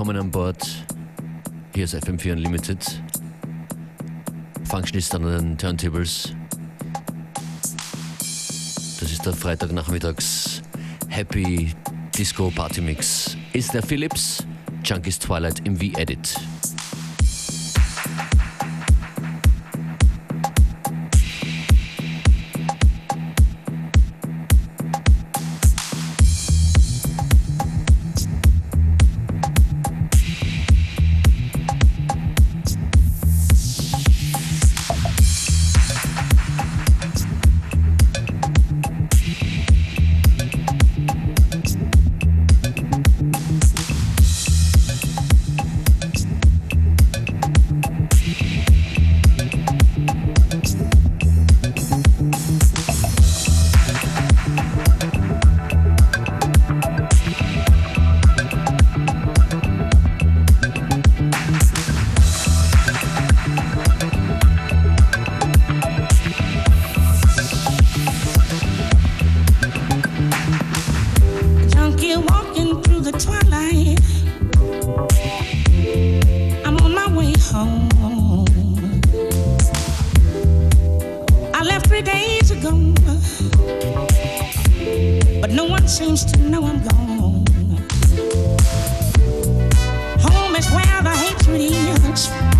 Willkommen an Bord. Hier ist FM4 Unlimited. Functionist an den Turntables. Das ist der Freitagnachmittags Happy Disco Party Mix. Ist der Philips, Junkies Twilight im V-Edit. but no one seems to know I'm gone. Home is where the hatred is.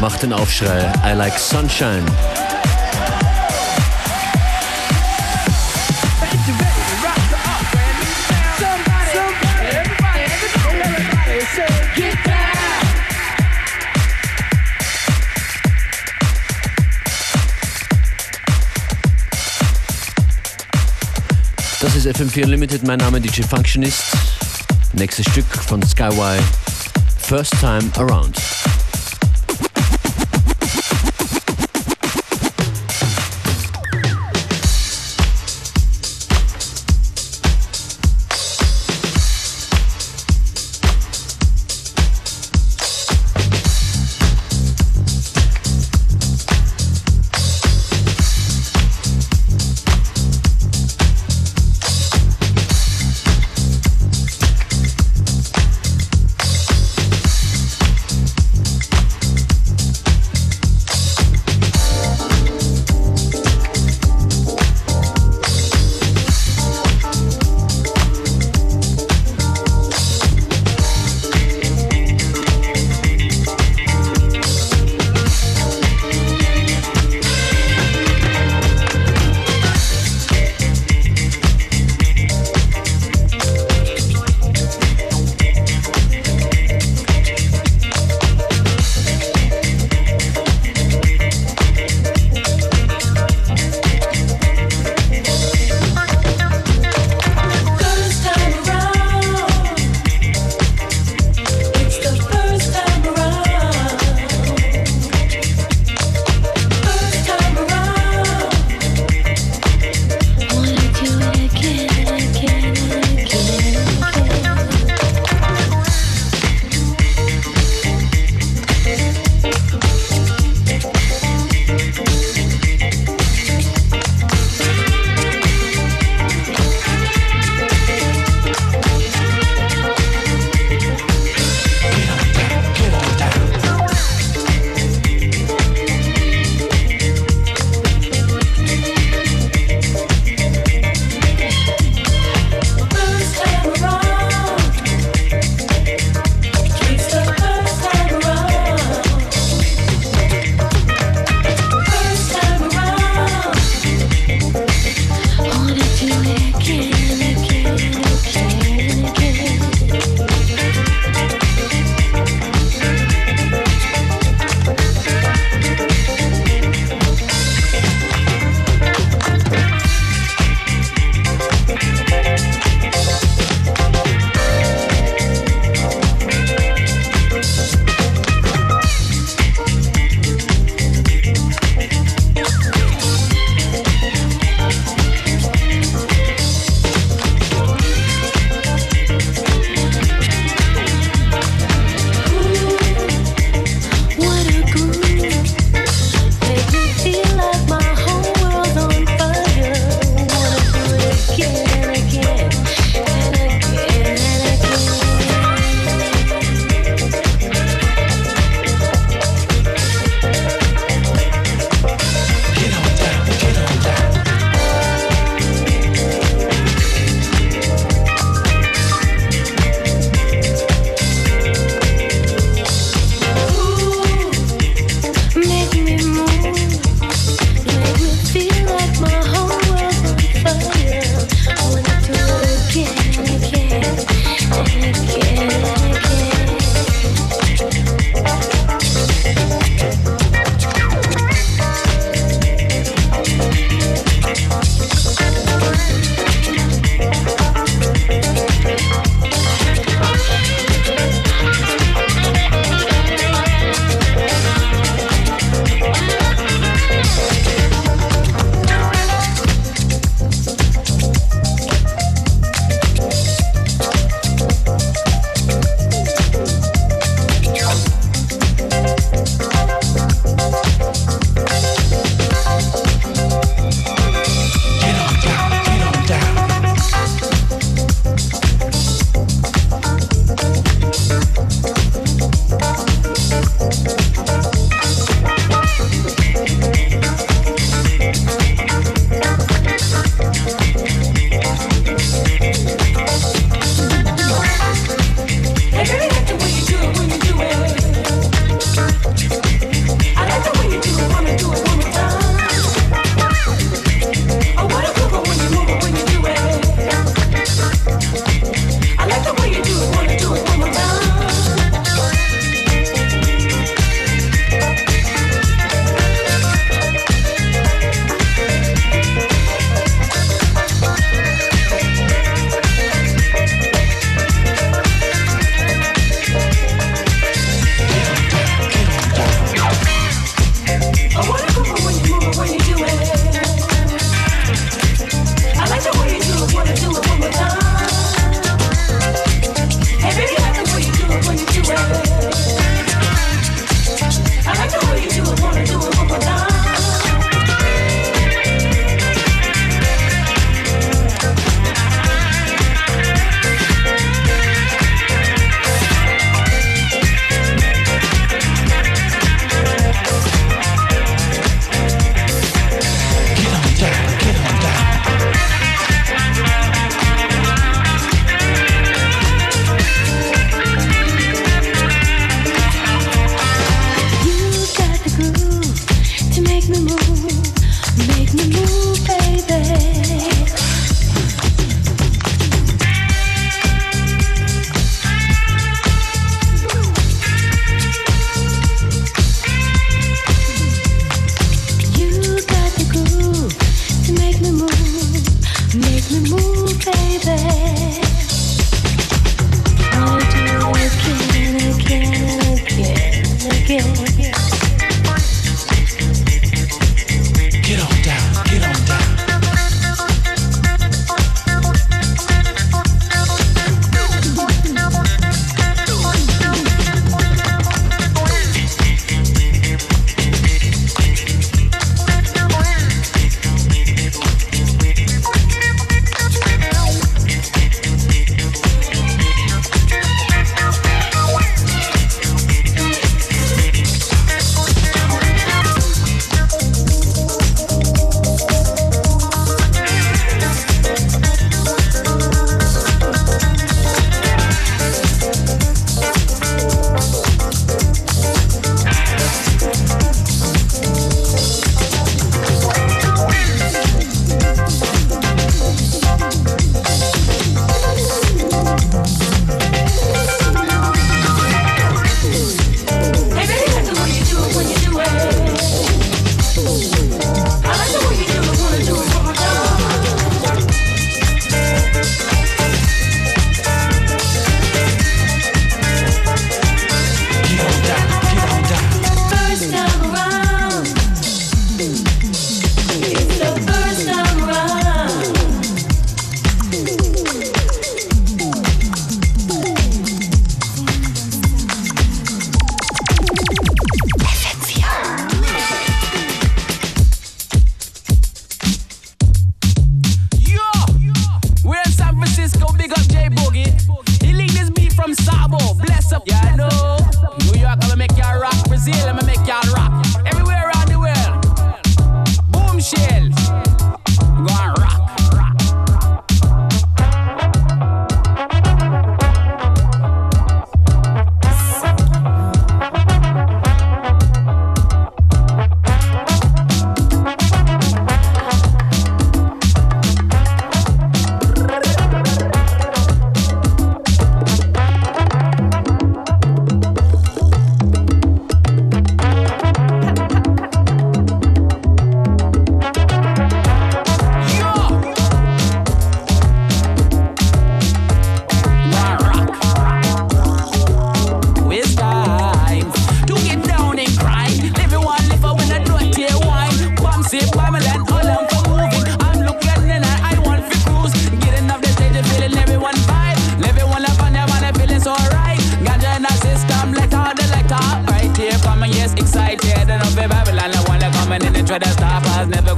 Pecker macht den Aufschrei. I like sunshine. Das ist FM4 Unlimited, mein Name DJ Functionist. Nächstes Stück von Skyway, First Time Around.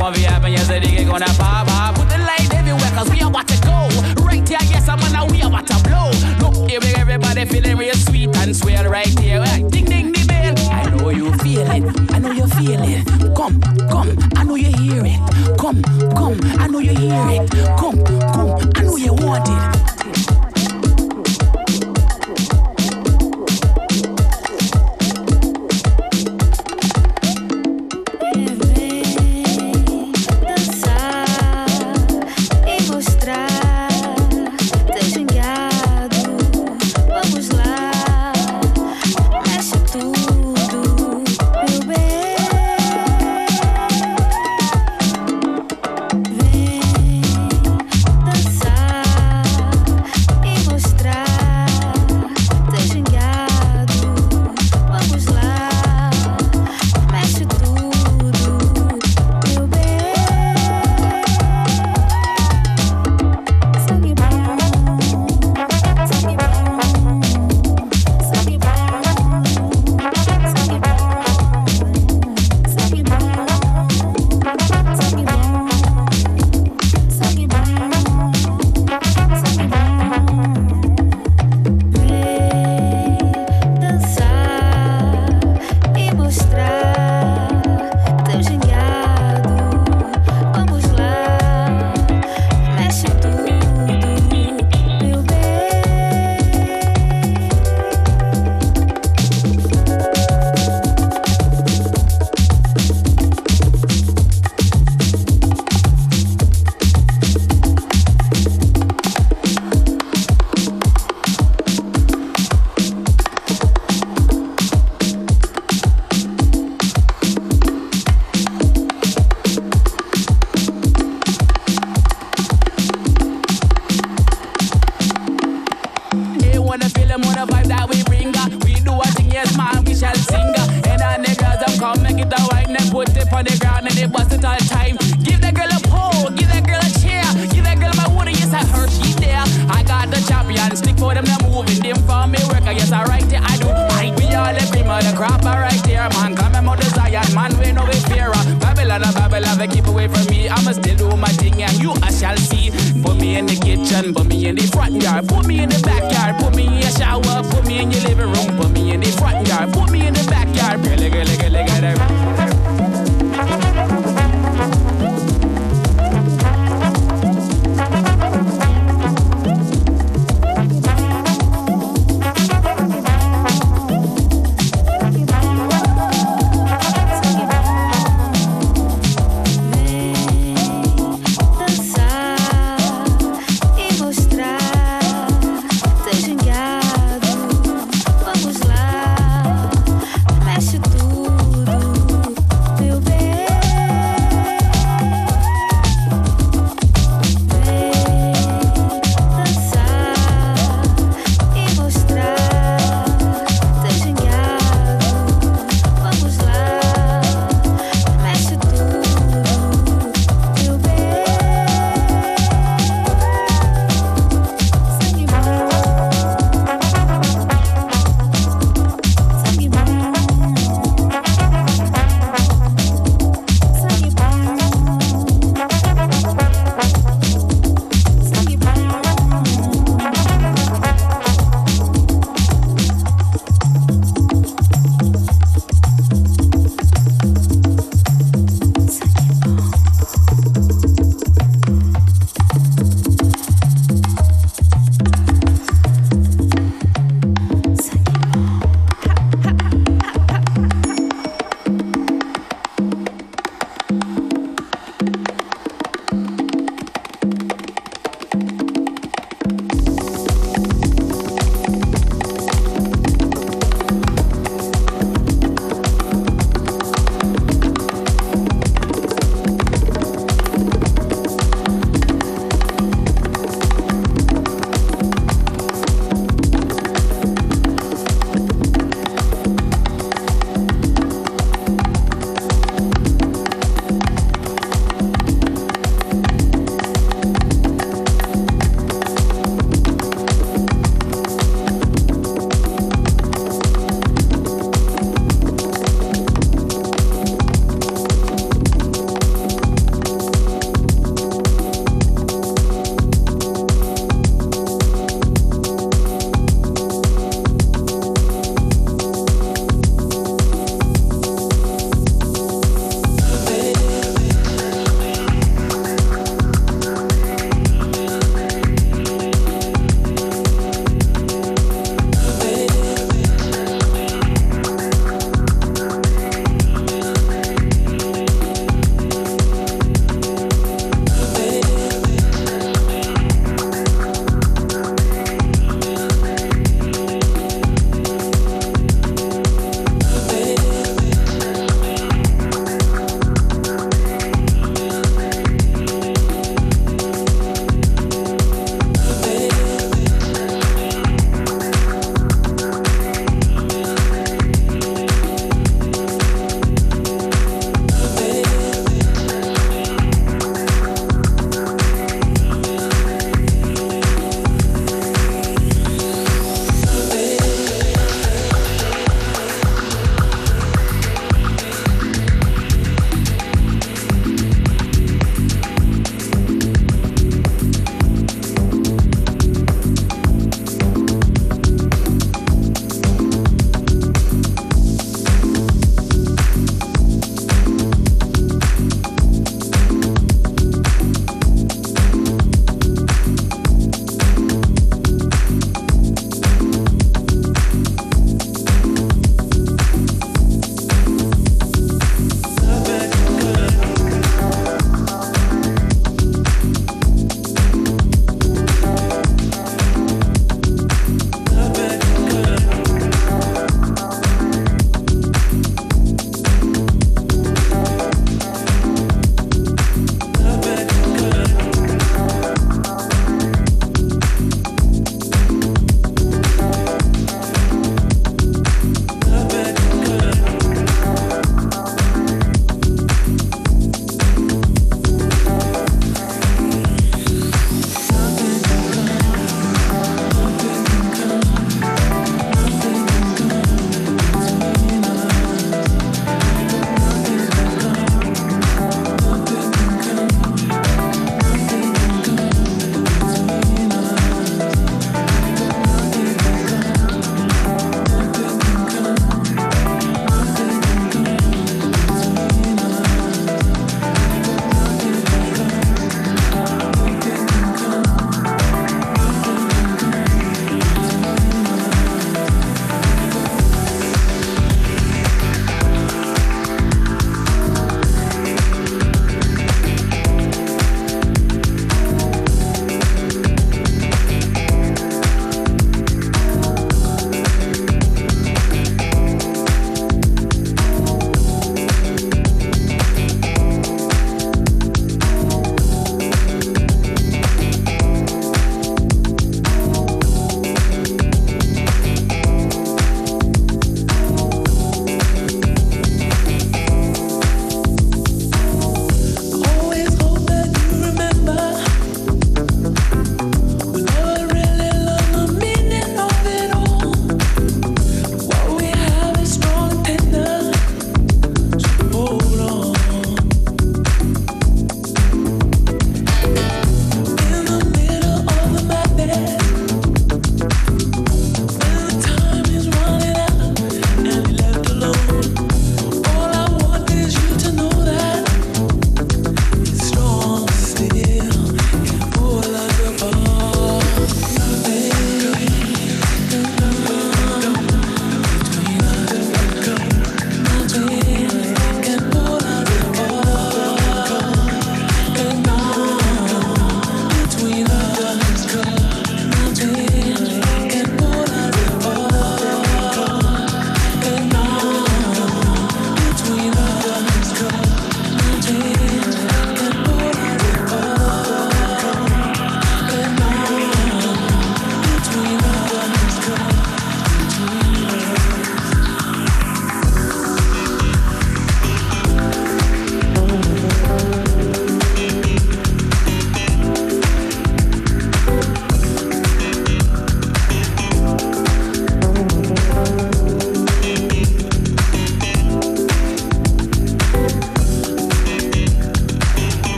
Gonna be happening, yes, the nigga gonna pop up. Put the light everywhere, cause we about to go. Right here, yes, I'm gonna we about to blow. Look, here, everybody feeling real sweet and swell right here. Ding, ding, ding, bell. I know you feel it, I know you feel it. Come, come, I know you hear it. Come, come, I know you hear it. Come, come, I know you want it.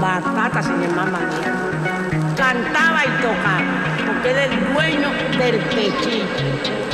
Batata se llamaba Cantaba y tocaba, porque era el dueño del pechito.